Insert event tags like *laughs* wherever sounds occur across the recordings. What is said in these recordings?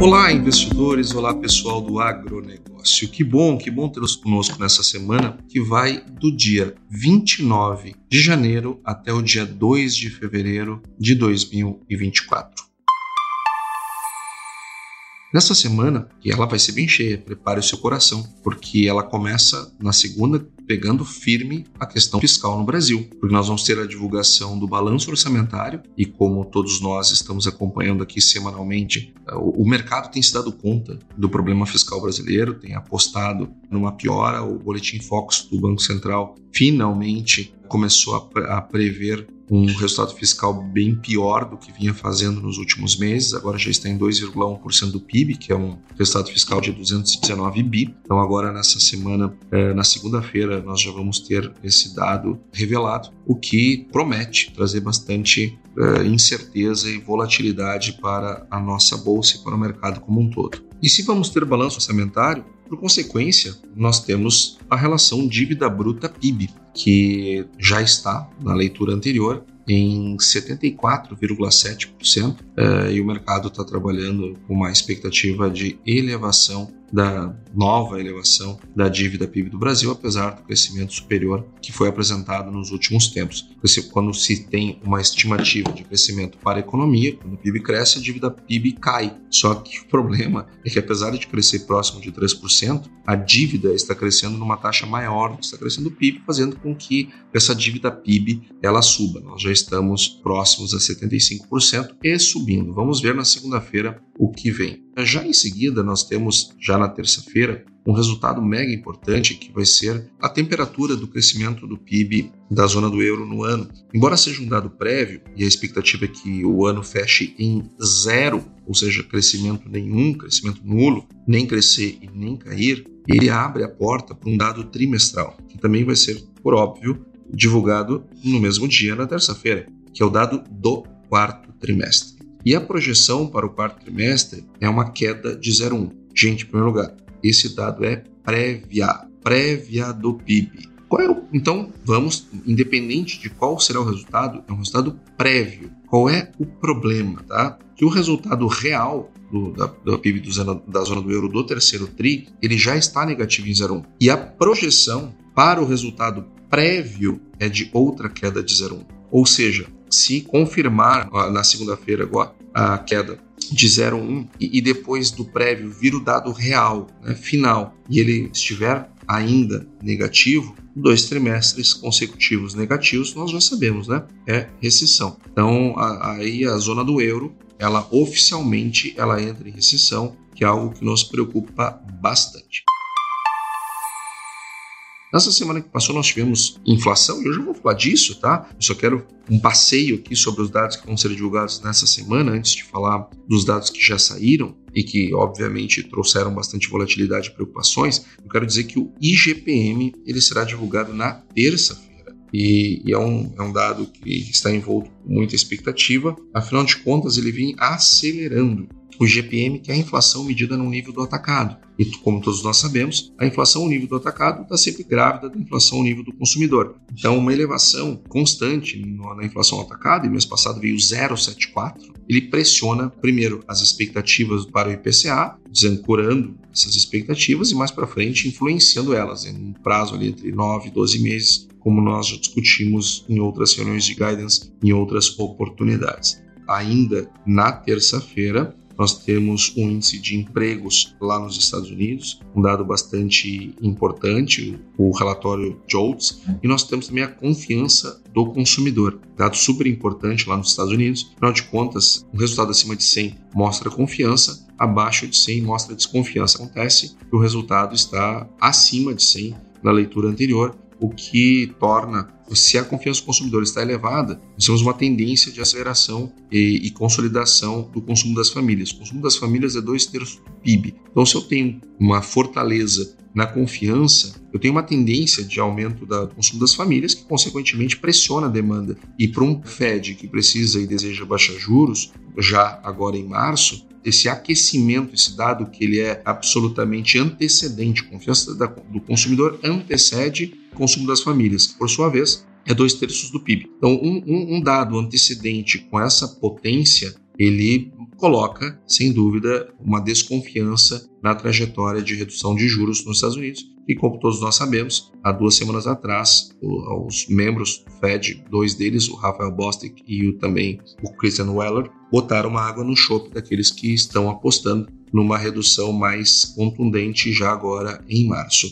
Olá, investidores, olá pessoal do agronegócio. Que bom, que bom tê-los conosco nessa semana que vai do dia 29 de janeiro até o dia 2 de fevereiro de 2024. Nessa semana, e ela vai ser bem cheia, prepare o seu coração, porque ela começa na segunda pegando firme a questão fiscal no Brasil, porque nós vamos ter a divulgação do balanço orçamentário e como todos nós estamos acompanhando aqui semanalmente, o mercado tem se dado conta do problema fiscal brasileiro, tem apostado numa piora, o boletim Focus do Banco Central finalmente começou a, prever um resultado fiscal bem pior do que vinha fazendo nos últimos meses. Agora já está em 2,1% do PIB, que é um resultado fiscal de 219 bi. Então agora nessa semana, eh, na segunda-feira, nós já vamos ter esse dado revelado, o que promete trazer bastante eh, incerteza e volatilidade para a nossa bolsa e para o mercado como um todo. E se vamos ter balanço orçamentário, por consequência, nós temos a relação dívida bruta PIB, que já está na leitura anterior em 74,7%, uh, e o mercado está trabalhando com uma expectativa de elevação da nova elevação da dívida PIB do Brasil, apesar do crescimento superior que foi apresentado nos últimos tempos. Quando se tem uma estimativa de crescimento para a economia, quando o PIB cresce, a dívida PIB cai. Só que o problema é que, apesar de crescer próximo de 3%, a dívida está crescendo numa taxa maior do que está crescendo o PIB, fazendo com que essa dívida PIB ela suba. Nós já estamos próximos a 75% e subindo. Vamos ver na segunda-feira o que vem. Já em seguida, nós temos, já na terça-feira, um resultado mega importante que vai ser a temperatura do crescimento do PIB da zona do euro no ano. Embora seja um dado prévio e a expectativa é que o ano feche em zero, ou seja, crescimento nenhum, crescimento nulo, nem crescer e nem cair, ele abre a porta para um dado trimestral, que também vai ser, por óbvio, divulgado no mesmo dia, na terça-feira, que é o dado do quarto trimestre. E a projeção para o quarto trimestre é uma queda de 0,1. Gente, em primeiro lugar, esse dado é prévia, prévia do PIB. É o, então, vamos, independente de qual será o resultado, é um resultado prévio. Qual é o problema? Tá? Que o resultado real do, da, do PIB do zona, da zona do euro do terceiro TRI, ele já está negativo em 0,1. E a projeção para o resultado prévio é de outra queda de 0,1. Ou seja, se confirmar na segunda-feira agora a queda de 0,1 e, e depois do prévio vir o dado real, né, final, e ele estiver ainda negativo, dois trimestres consecutivos negativos, nós já sabemos, né? É recessão. Então, a, aí a zona do euro, ela oficialmente ela entra em recessão, que é algo que nos preocupa bastante. Nessa semana que passou, nós tivemos inflação, e hoje eu vou falar disso, tá? Eu só quero um passeio aqui sobre os dados que vão ser divulgados nessa semana, antes de falar dos dados que já saíram e que, obviamente, trouxeram bastante volatilidade e preocupações. Eu quero dizer que o IGPM ele será divulgado na terça-feira. E, e é, um, é um dado que está envolto com muita expectativa, afinal de contas, ele vem acelerando o GPM, que é a inflação medida no nível do atacado. E como todos nós sabemos, a inflação no nível do atacado está sempre grávida da inflação no nível do consumidor. Então, uma elevação constante na inflação atacada, e mês passado veio 0,74, ele pressiona, primeiro, as expectativas para o IPCA, desancorando essas expectativas e mais para frente influenciando elas em um prazo ali entre 9 e 12 meses, como nós já discutimos em outras reuniões de guidance, em outras oportunidades. Ainda na terça-feira, nós temos um índice de empregos lá nos Estados Unidos, um dado bastante importante, o relatório JOLTS, e nós temos também a confiança do consumidor, dado super importante lá nos Estados Unidos. Afinal de contas, um resultado acima de 100 mostra confiança, abaixo de 100 mostra desconfiança. Acontece que o resultado está acima de 100 na leitura anterior, o que torna, se a confiança do consumidor está elevada, nós temos uma tendência de aceleração e, e, consolidação do consumo das famílias. O consumo das famílias é dois terços do PIB. Então, se eu tenho uma fortaleza na confiança, eu tenho uma tendência de aumento do consumo das famílias, que consequentemente pressiona a demanda. E para um Fed que precisa e deseja baixar juros, já agora em março, esse aquecimento, esse dado que ele é absolutamente antecedente, confiança do consumidor antecede o consumo das famílias, por sua vez, é dois terços do PIB. Então, um, um, um dado antecedente com essa potência, ele coloca, sem dúvida, uma desconfiança na trajetória de redução de juros nos Estados Unidos. E como todos nós sabemos, há duas semanas atrás, os membros do Fed, dois deles, o Rafael Bostic e o, também o Christian Weller, botaram uma água no chope daqueles que estão apostando numa redução mais contundente já agora em março.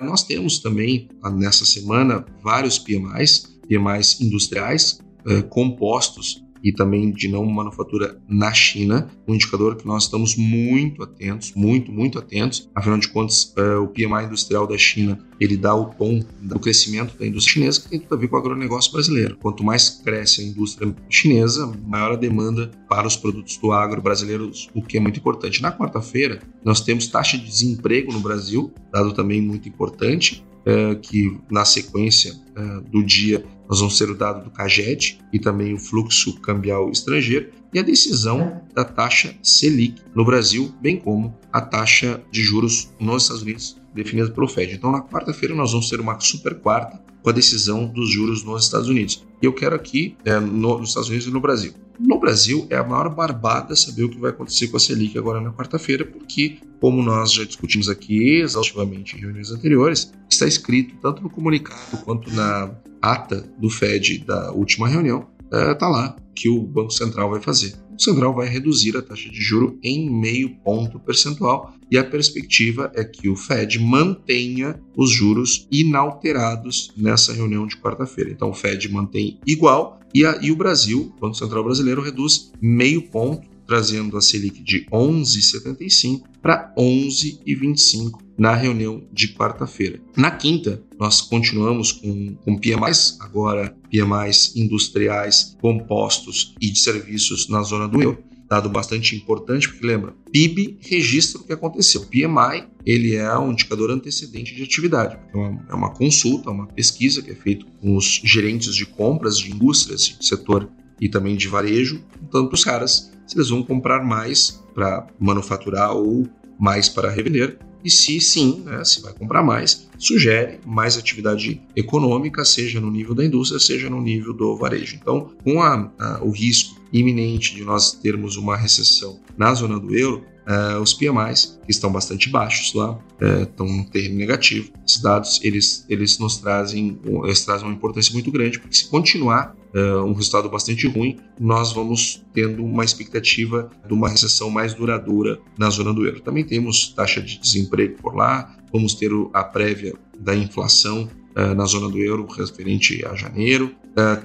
Nós temos também, nessa semana, vários PMIs, PMIs industriais, eh, compostos e também de não manufatura na China, um indicador que nós estamos muito atentos, muito, muito atentos. Afinal de contas, é, o PMI industrial da China ele dá o tom do crescimento da indústria chinesa, que tem tudo a ver com o agronegócio brasileiro. Quanto mais cresce a indústria chinesa, maior a demanda para os produtos do agro brasileiro, o que é muito importante. Na quarta-feira, nós temos taxa de desemprego no Brasil, dado também muito importante, é, que na sequência é, do dia nós vamos ter o dado do CAGED e também o fluxo cambial estrangeiro e a decisão da taxa Selic no Brasil, bem como a taxa de juros nos Estados Unidos definida pelo Fed. Então, na quarta-feira, nós vamos ter uma super quarta com a decisão dos juros nos Estados Unidos. E eu quero aqui, é, no, nos Estados Unidos e no Brasil. No Brasil, é a maior barbada saber o que vai acontecer com a Selic agora na quarta-feira, porque, como nós já discutimos aqui exaustivamente em reuniões anteriores, está escrito tanto no comunicado quanto na ata do Fed da última reunião, está é, lá que o Banco Central vai fazer. O Central vai reduzir a taxa de juro em meio ponto percentual e a perspectiva é que o Fed mantenha os juros inalterados nessa reunião de quarta-feira. Então o Fed mantém igual e, a, e o Brasil, o Banco Central Brasileiro, reduz meio ponto trazendo a Selic de 11,75 para 11,25 na reunião de quarta-feira. Na quinta, nós continuamos com, com PMIs, agora PMIs industriais, compostos e de serviços na zona do euro dado bastante importante, porque lembra, PIB registra o que aconteceu. PMI, ele é um indicador antecedente de atividade. Então, é uma consulta, uma pesquisa que é feita com os gerentes de compras de indústrias, de setor e também de varejo, tanto os caras se eles vão comprar mais para manufaturar ou mais para revender. E se sim, né, se vai comprar mais, sugere mais atividade econômica, seja no nível da indústria, seja no nível do varejo. Então, com a, a, o risco iminente de nós termos uma recessão na zona do euro, Uh, os PMIs, que estão bastante baixos lá, uh, estão em terreno negativo. Esses dados, eles, eles nos trazem, eles trazem uma importância muito grande, porque se continuar uh, um resultado bastante ruim, nós vamos tendo uma expectativa de uma recessão mais duradoura na zona do euro. Também temos taxa de desemprego por lá, vamos ter a prévia da inflação na zona do euro referente a janeiro.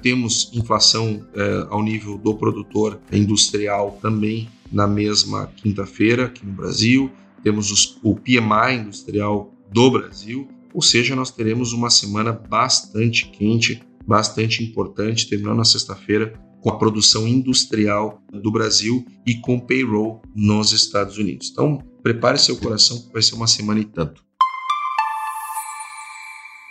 temos inflação ao nível do produtor industrial também na mesma quinta-feira aqui no Brasil. Temos os, o PMI industrial do Brasil, ou seja, nós teremos uma semana bastante quente, bastante importante, terminando na sexta-feira com a produção industrial do Brasil e com payroll nos Estados Unidos. Então, prepare seu coração, que vai ser uma semana e tanto.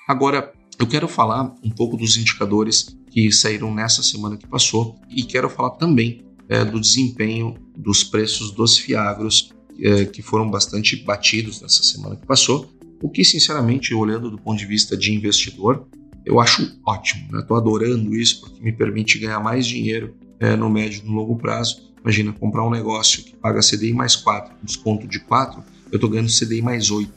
Agora, eu quero falar um pouco dos indicadores que saíram nessa semana que passou e quero falar também é, do desempenho dos preços dos fiagros, é, que foram bastante batidos nessa semana que passou, o que, sinceramente, olhando do ponto de vista de investidor, eu acho ótimo. Estou né? adorando isso porque me permite ganhar mais dinheiro é, no médio e no longo prazo. Imagina, comprar um negócio que paga CDI mais 4, desconto de 4, eu estou ganhando CDI mais 8.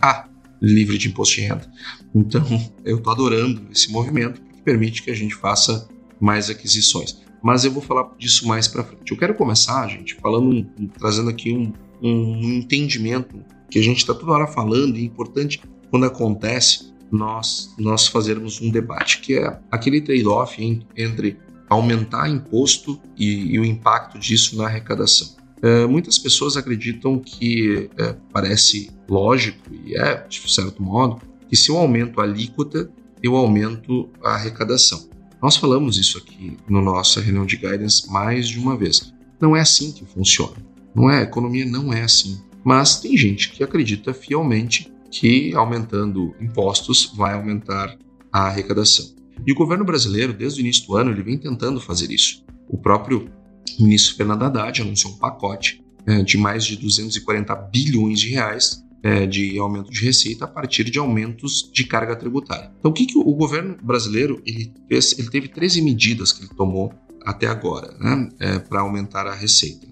Ah, livre de imposto de renda. Então, *laughs* eu estou adorando esse movimento que permite que a gente faça mais aquisições. mas eu vou falar disso mais para frente. Eu quero começar, gente, falando, trazendo aqui um, um entendimento que a gente está toda hora falando e é importante quando acontece nós nós fazermos um debate, que é aquele trade-off entre aumentar imposto e, e, o impacto disso na arrecadação. É, muitas pessoas acreditam que é, parece lógico, e é, de certo modo, que se eu aumento a alíquota, eu aumento a arrecadação. Nós falamos isso aqui no nossa reunião de guidance mais de uma vez. Não é assim que funciona. Não é, a economia não é assim. Mas tem gente que acredita fielmente que aumentando impostos vai aumentar a arrecadação. E o governo brasileiro, desde o início do ano, ele vem tentando fazer isso. O próprio ministro Fernando Haddad anunciou um pacote é, de mais de 240 bilhões de reais é, de aumento de receita a partir de aumentos de carga tributária. Então, o que, que o governo brasileiro ele fez? Ele teve 13 medidas que ele tomou até agora né, é, para aumentar a receita.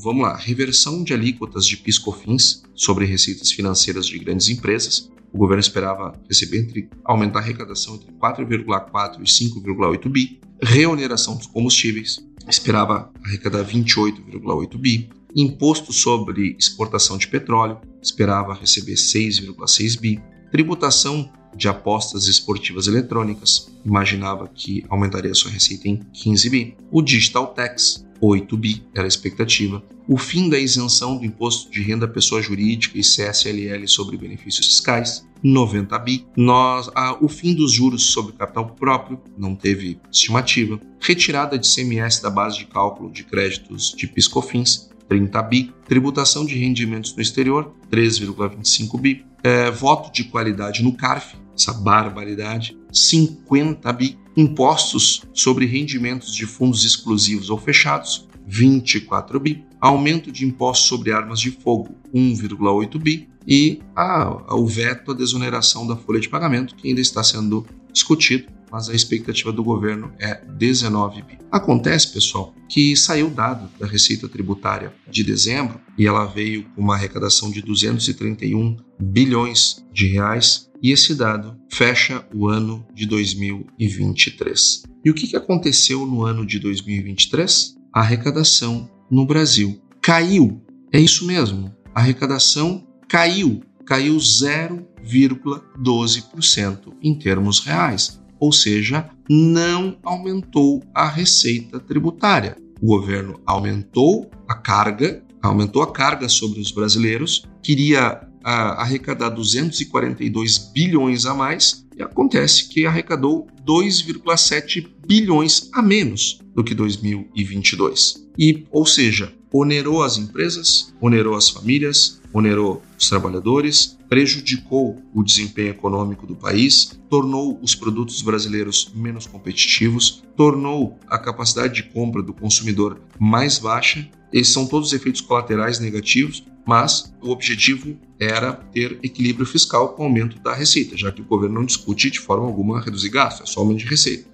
Vamos lá, reversão de alíquotas de PIS/COFINS sobre receitas financeiras de grandes empresas. O governo esperava receber entre aumentar a arrecadação entre 4,4 e 5,8 bi. Reoneração dos combustíveis, esperava arrecadar 28,8 bi. Imposto sobre exportação de petróleo, esperava receber 6,6 bi. Tributação de apostas esportivas eletrônicas, imaginava que aumentaria sua receita em 15 bi. O Digital Tax, 8 bi era a expectativa. O fim da isenção do imposto de renda pessoa jurídica e CSLL sobre benefícios fiscais, 90 bi. Nós, ah, o fim dos juros sobre capital próprio, não teve estimativa. Retirada de CMS da base de cálculo de créditos de PiscoFins, 30 bi, tributação de rendimentos no exterior, 3,25 bi, é, voto de qualidade no CARF, essa barbaridade, 50 bi, impostos sobre rendimentos de fundos exclusivos ou fechados, 24 bi, aumento de impostos sobre armas de fogo, 1,8 bi, e a, o veto à desoneração da folha de pagamento, que ainda está sendo discutido mas a expectativa do governo é 19 bi. Acontece, pessoal, que saiu dado da Receita Tributária de dezembro e ela veio com uma arrecadação de 231 bilhões de reais e esse dado fecha o ano de 2023. E o que aconteceu no ano de 2023? A arrecadação no Brasil caiu. É isso mesmo. A arrecadação caiu. Caiu 0,12% em termos reais ou seja, não aumentou a receita tributária. O governo aumentou a carga, aumentou a carga sobre os brasileiros, queria a, arrecadar 242 bilhões a mais e acontece que arrecadou 2,7 bilhões a menos do que 2022. E, ou seja, onerou as empresas, onerou as famílias, onerou os trabalhadores, prejudicou o desempenho econômico do país, tornou os produtos brasileiros menos competitivos, tornou a capacidade de compra do consumidor mais baixa. Esses são todos efeitos colaterais negativos, mas o objetivo era ter equilíbrio fiscal com o aumento da receita, já que o governo não discute de forma alguma reduzir gastos, é só aumento de receita.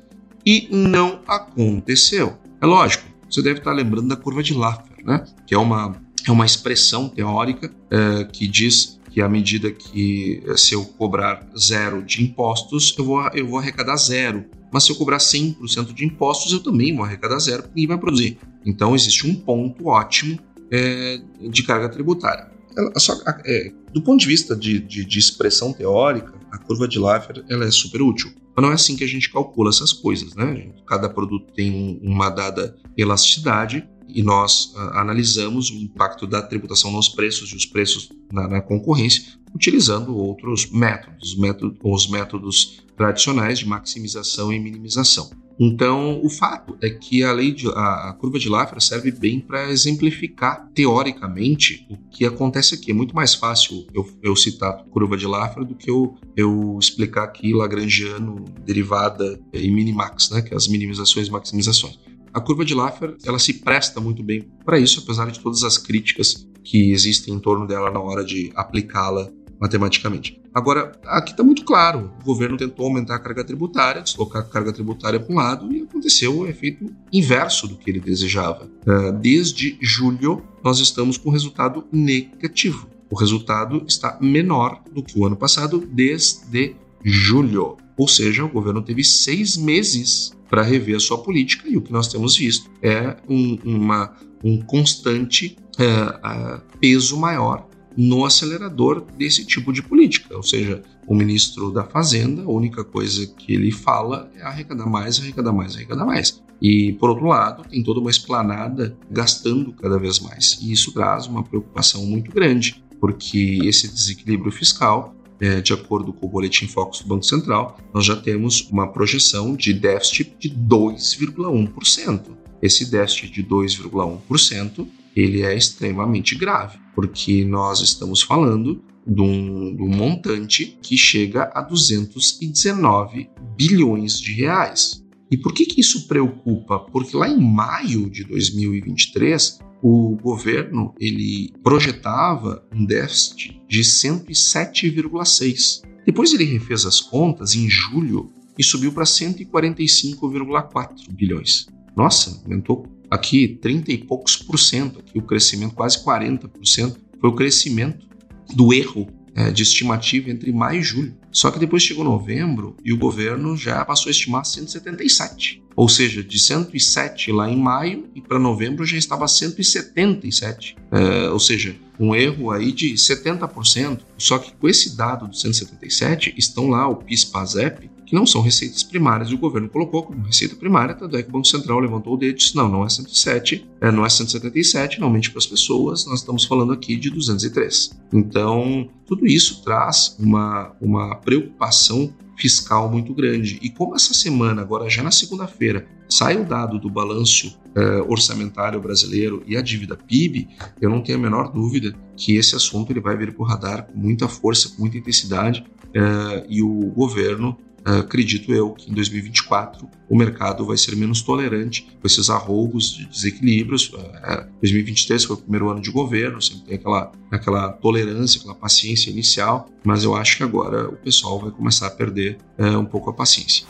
E não aconteceu. É lógico, você deve estar lembrando da curva de Laffer, né? que é uma, é uma expressão teórica é, que diz que à medida que eh, se eu cobrar zero de impostos, eu vou, eu vou arrecadar zero. Mas se eu cobrar 100% de impostos, eu também vou arrecadar zero, porque ninguém vai produzir. Então existe um ponto ótimo é, de carga tributária. Só, é, do ponto de vista de, de, de, expressão teórica, a curva de Laffer ela é super útil. Mas não é assim que a gente calcula essas coisas, né? Cada produto tem uma dada elasticidade e nós uh, analisamos o impacto da tributação nos preços e os preços na, na concorrência, utilizando outros métodos, método, os métodos tradicionais de maximização e minimização. Então, o fato é que a lei de, a, a curva de Laffer serve bem para exemplificar teoricamente o que acontece aqui. É muito mais fácil eu, eu citar curva de Laffer do que eu, eu explicar aqui Lagrangiano, derivada e minimax, né, que é as minimizações e maximizações. A curva de Laffer ela se presta muito bem para isso, apesar de todas as críticas que existem em torno dela na hora de aplicá-la matematicamente. Agora, aqui está muito claro: o governo tentou aumentar a carga tributária, deslocar a carga tributária para um lado e aconteceu o efeito inverso do que ele desejava. É, desde julho, nós estamos com resultado negativo. O resultado está menor do que o ano passado, desde julho. Ou seja, o governo teve seis meses para rever a sua política e o que nós temos visto é um, uma, um constante é, peso maior no acelerador desse tipo de política. Ou seja, o ministro da Fazenda, a única coisa que ele fala é arrecadar mais, arrecadar mais, arrecadar mais. E, por outro lado, tem toda uma esplanada gastando cada vez mais. E isso traz uma preocupação muito grande, porque esse desequilíbrio fiscal é, de acordo com o boletim Focus do Banco Central, nós já temos uma projeção de déficit de 2,1%. Esse déficit de 2,1% ele é extremamente grave, porque nós estamos falando de um, de um, montante que chega a 219 bilhões de reais. E por que, que isso preocupa? Porque lá em maio de 2023, o governo ele projetava um déficit de 107,6. Depois ele refez as contas em julho e subiu para 145,4 bilhões. Nossa, aumentou aqui 30 e poucos por cento, aqui o crescimento quase 40%, foi o crescimento do erro é, de estimativa entre maio e julho. Só que depois chegou novembro e o governo já passou a estimar 177. Ou seja, de 107 lá em maio e para novembro já estava 177. É, ou seja, um erro aí de 70%. Só que com esse dado do 177 estão lá o PIS-PASEP, que não são receitas primárias e o governo colocou como receita primária, tanto é que o Banco Central levantou o dedo e disse, não, não é 107, é, não é 177, não mente para as pessoas, nós estamos falando aqui de 203. Então, tudo isso traz uma, uma preocupação fiscal muito grande. E como essa semana, agora já na segunda-feira, sai o dado do balanço eh, orçamentário brasileiro e a dívida PIB, eu não tenho a menor dúvida que esse assunto ele vai vir para o radar com muita força, com muita intensidade, eh, e o governo acredito eu que em 2024 o mercado vai ser menos tolerante com esses arroubos de desequilíbrios. Uh, 2023 foi o primeiro ano de governo, sempre tem aquela, aquela tolerância, aquela paciência inicial, mas eu acho que agora o pessoal vai começar a perder uh, um pouco a paciência.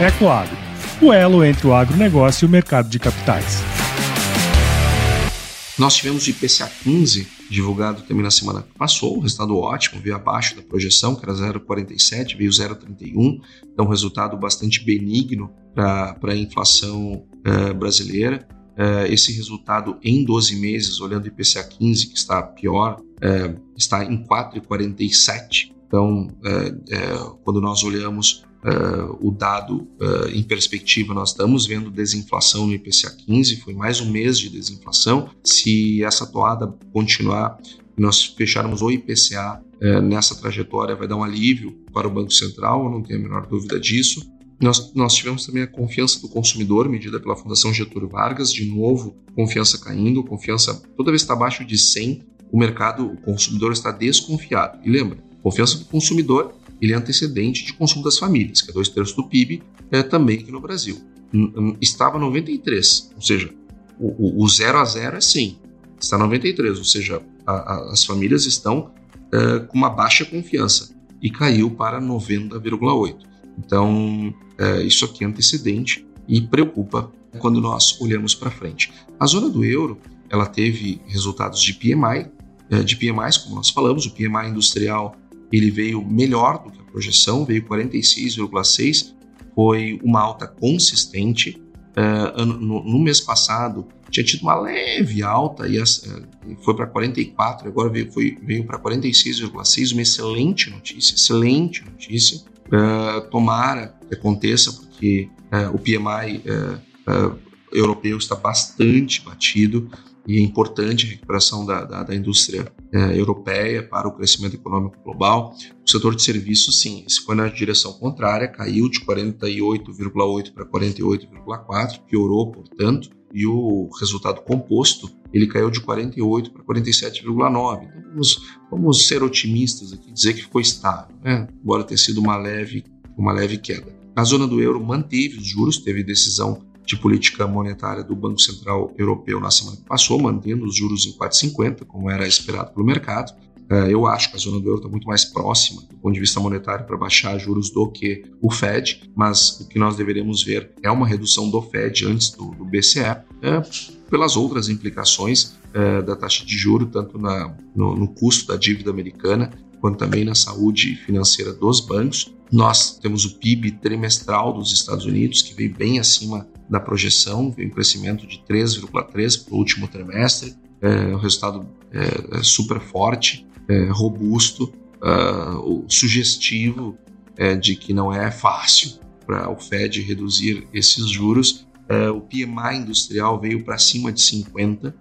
Ecoagro, o elo entre o agronegócio e o mercado de capitais. Nós tivemos o IPCA 15 divulgado também na semana que passou, o resultado ótimo, veio abaixo da projeção, que era 0,47, veio 0,31, então um resultado bastante benigno para a inflação uh, brasileira. Uh, esse resultado em 12 meses, olhando o IPCA 15, que está pior, uh, está em 4,47. Então, quando nós olhamos Uh, o dado uh, em perspectiva, nós estamos vendo desinflação no IPCA 15, foi mais um mês de desinflação. Se essa toada continuar, nós fecharmos o IPCA uh, nessa trajetória, vai dar um alívio para o Banco Central, eu não tenho a menor dúvida disso. Nós, nós tivemos também a confiança do consumidor, medida pela Fundação Getúlio Vargas, de novo, confiança caindo, confiança toda vez que está abaixo de 100, o mercado, o consumidor está desconfiado. E lembra, confiança do consumidor ele é antecedente de consumo das famílias, que é dois terços do PIB, é, também aqui no Brasil. Estava 93, ou seja, o, o, zero a zero é 100, está 93, ou seja, a, a, as famílias estão é, com uma baixa confiança e caiu para 90,8. Então, é, isso aqui é antecedente e preocupa quando nós olhamos para frente. A zona do euro, ela teve resultados de PMI, é, de PMIs, como nós falamos, o PMI industrial ele veio melhor do que a projeção, veio 46,6, foi uma alta consistente. Uh, no, no, mês passado tinha tido uma leve alta e uh, foi para 44, agora veio, foi, veio para 46,6, uma excelente notícia, excelente notícia. Uh, tomara que aconteça, porque o PMI europeu está bastante batido e importante recuperação da, da, da indústria é, europeia para o crescimento econômico global. O setor de serviços, sim, se foi na direção contrária, caiu de 48,8 para 48,4, piorou, portanto, e o resultado composto ele caiu de 48 para 47,9. Então vamos, vamos ser otimistas aqui, dizer que ficou estável, né? embora tenha sido uma leve, uma leve queda. A zona do euro manteve os juros, teve decisão de política monetária do Banco Central Europeu na semana que passou, mantendo os juros em 4,50, como era esperado pelo mercado. É, eu acho que a zona do euro está muito mais próxima do ponto de vista monetário para baixar juros do que o Fed, mas o que nós deveremos ver é uma redução do Fed antes do, do BCE, é, pelas outras implicações é, da taxa de juro, tanto na, no, no, custo da dívida americana quanto também na saúde financeira dos bancos. Nós temos o PIB trimestral dos Estados Unidos, que veio bem acima da projeção, veio um crescimento de 3,3% para o último trimestre, é, um resultado é, é super forte, é, robusto, uh, sugestivo é, de que não é fácil para o Fed reduzir esses juros. O PMI industrial veio para cima de 50 uh,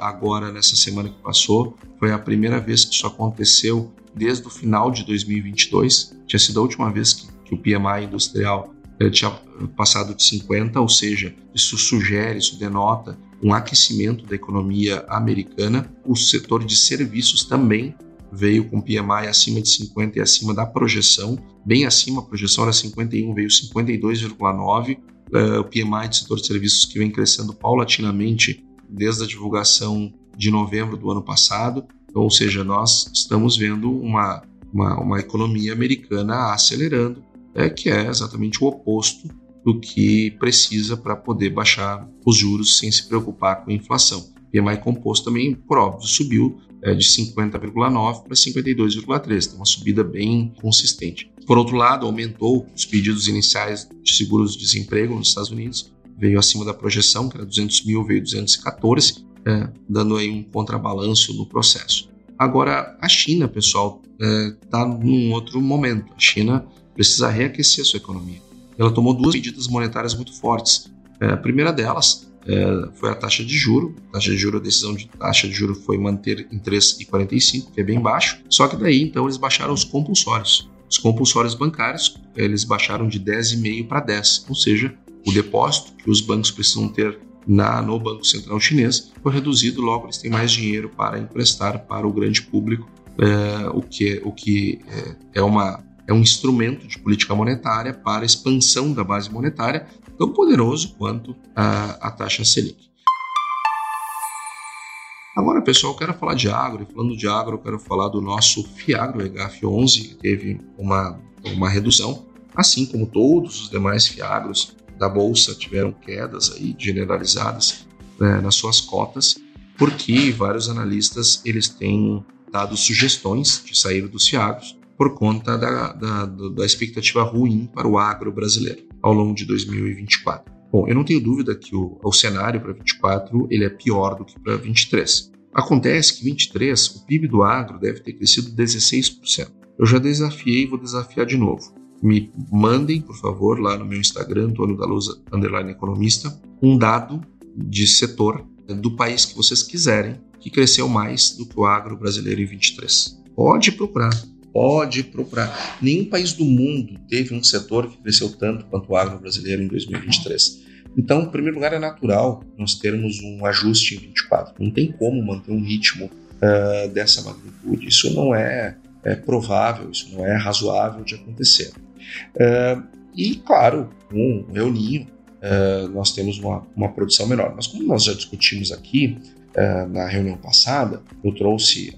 agora nessa semana que passou. Foi a primeira vez que isso aconteceu desde o final de 2022. Tinha sido a última vez que, que o PMI industrial tinha passado de 50, ou seja, isso sugere, isso denota um aquecimento da economia americana. O setor de serviços também veio com PMI acima de 50 e acima da projeção, bem acima, a projeção era 51, veio 52,9. Uh, o PMI do setor de serviços que vem crescendo paulatinamente desde a divulgação de novembro do ano passado, ou seja, nós estamos vendo uma, uma, uma economia americana acelerando, é, que é exatamente o oposto do que precisa para poder baixar os juros sem se preocupar com a inflação. PMI composto também, por óbvio, subiu é, de 50,9 para 52,3, então uma subida bem consistente. Por outro lado, aumentou os pedidos iniciais de seguros de desemprego nos Estados Unidos, veio acima da projeção, que era 200 mil, veio 214, é, dando aí um contrabalanço no processo. Agora, a China, pessoal, está é, num outro momento. A China precisa reaquecer sua economia. Ela tomou duas medidas monetárias muito fortes. É, a primeira delas é, foi a taxa de juro. A taxa de juro, a decisão de taxa de juro foi manter em 3,45, que é bem baixo. Só que daí, então, eles baixaram os compulsórios. Os compulsórios bancários, eles baixaram de 10,5 para 10, ou seja, o depósito que os bancos precisam ter na, no Banco Central Chinês foi reduzido, logo eles têm mais dinheiro para emprestar para o grande público, é, o que, o que é, é, uma, é um instrumento de política monetária para a expansão da base monetária tão poderoso quanto a, a taxa Selic. Agora, pessoal, eu quero falar de agro, e falando de agro, eu quero falar do nosso FIAGRO HF11, que teve uma, uma redução, assim como todos os demais FIAGROS da Bolsa tiveram quedas aí generalizadas né, nas suas cotas, porque vários analistas eles têm dado sugestões de sair dos FIAGROS por conta da, da, da expectativa ruim para o agro brasileiro ao longo de 2024. Bom, eu não tenho dúvida que o, o cenário para 24 ele é pior do que para 23. Acontece que 23 o PIB do agro deve ter crescido 16%. Eu já desafiei e vou desafiar de novo. Me mandem, por favor, lá no meu Instagram, Antônio da Luz, underline economista, um dado de setor do país que vocês quiserem que cresceu mais do que o agro brasileiro em 23. Pode procurar pode procurar. Nenhum país do mundo teve um setor que cresceu tanto quanto o agro brasileiro em 2023. Então, em primeiro lugar, é natural nós termos um ajuste em 24. Não tem como manter um ritmo uh, dessa magnitude. Isso não é, é, provável, isso não é razoável de acontecer. Uh, e, claro, com o El Ninho, uh, nós temos uma, uma produção menor. Mas como nós já discutimos aqui, na reunião passada, eu trouxe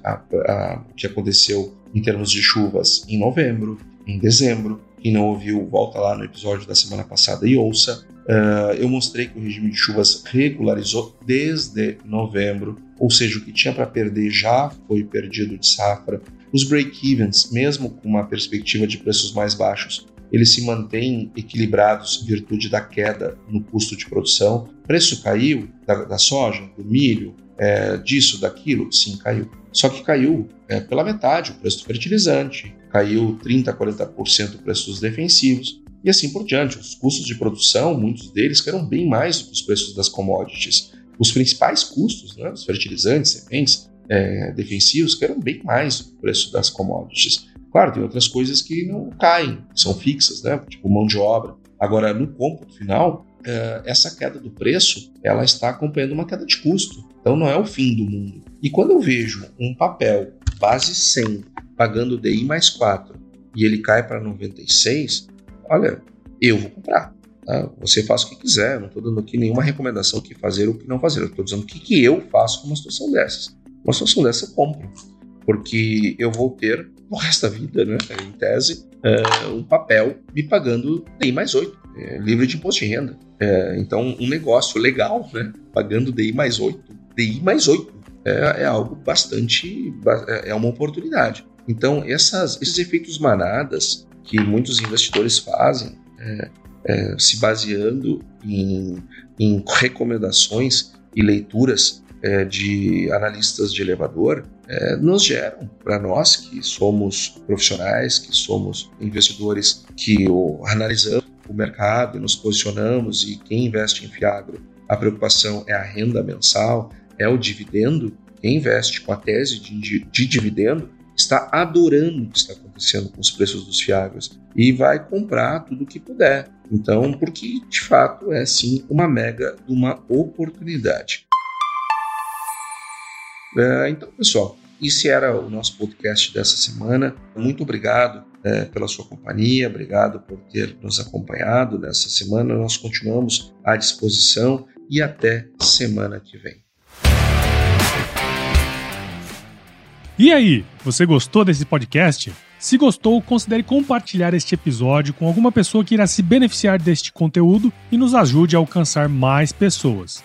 o que aconteceu em termos de chuvas em novembro, em dezembro. Quem não ouviu, volta lá no episódio da semana passada e ouça. Uh, eu mostrei que o regime de chuvas regularizou desde novembro, ou seja, o que tinha para perder já foi perdido de safra. Os break-evens, mesmo com uma perspectiva de preços mais baixos, eles se mantêm equilibrados em virtude da queda no custo de produção. Preço caiu da, da soja, do milho, é, disso, daquilo? Sim, caiu. Só que caiu é, pela metade o preço do fertilizante, caiu 30% a 40% o preço dos defensivos e assim por diante. Os custos de produção, muitos deles, eram bem mais do que os preços das commodities. Os principais custos, né, os fertilizantes, sementes, é, defensivos, eram bem mais do que o preço das commodities. Claro, tem outras coisas que não caem, são fixas, né, tipo mão de obra. Agora, no cômputo final, essa queda do preço ela está acompanhando uma queda de custo. Então não é o fim do mundo. E quando eu vejo um papel base 100 pagando DI mais 4 e ele cai para 96, olha, eu vou comprar. Tá? Você faz o que quiser, eu não estou dando aqui nenhuma recomendação que fazer ou que não fazer. Eu estou dizendo o que, que eu faço com uma situação dessas. Uma situação dessa eu compro, porque eu vou ter o resto da vida, né, em tese, uh, um papel me pagando DI mais 8, é, livre de imposto de renda. É, então, um negócio legal, né, pagando DI mais 8, DI mais 8, é, é algo bastante, é, é uma oportunidade. Então, essas, esses efeitos manadas que muitos investidores fazem, é, é, se baseando em, em, recomendações e leituras de analistas de elevador, nos geram, para nós que somos profissionais, que somos investidores que analisamos o mercado nos posicionamos, e quem investe em Fiagro, a preocupação é a renda mensal, é o dividendo. Quem investe com a tese de, de dividendo está adorando o que está acontecendo com os preços dos Fiagros e vai comprar tudo o que puder. Então, porque de fato é sim uma mega uma oportunidade. É, então, pessoal, esse era o nosso podcast dessa semana. Muito obrigado é, pela sua companhia, obrigado por ter nos acompanhado nessa semana. Nós continuamos à disposição e até semana que vem. E aí, você gostou desse podcast? Se gostou, considere compartilhar este episódio com alguma pessoa que irá se beneficiar deste conteúdo e nos ajude a alcançar mais pessoas.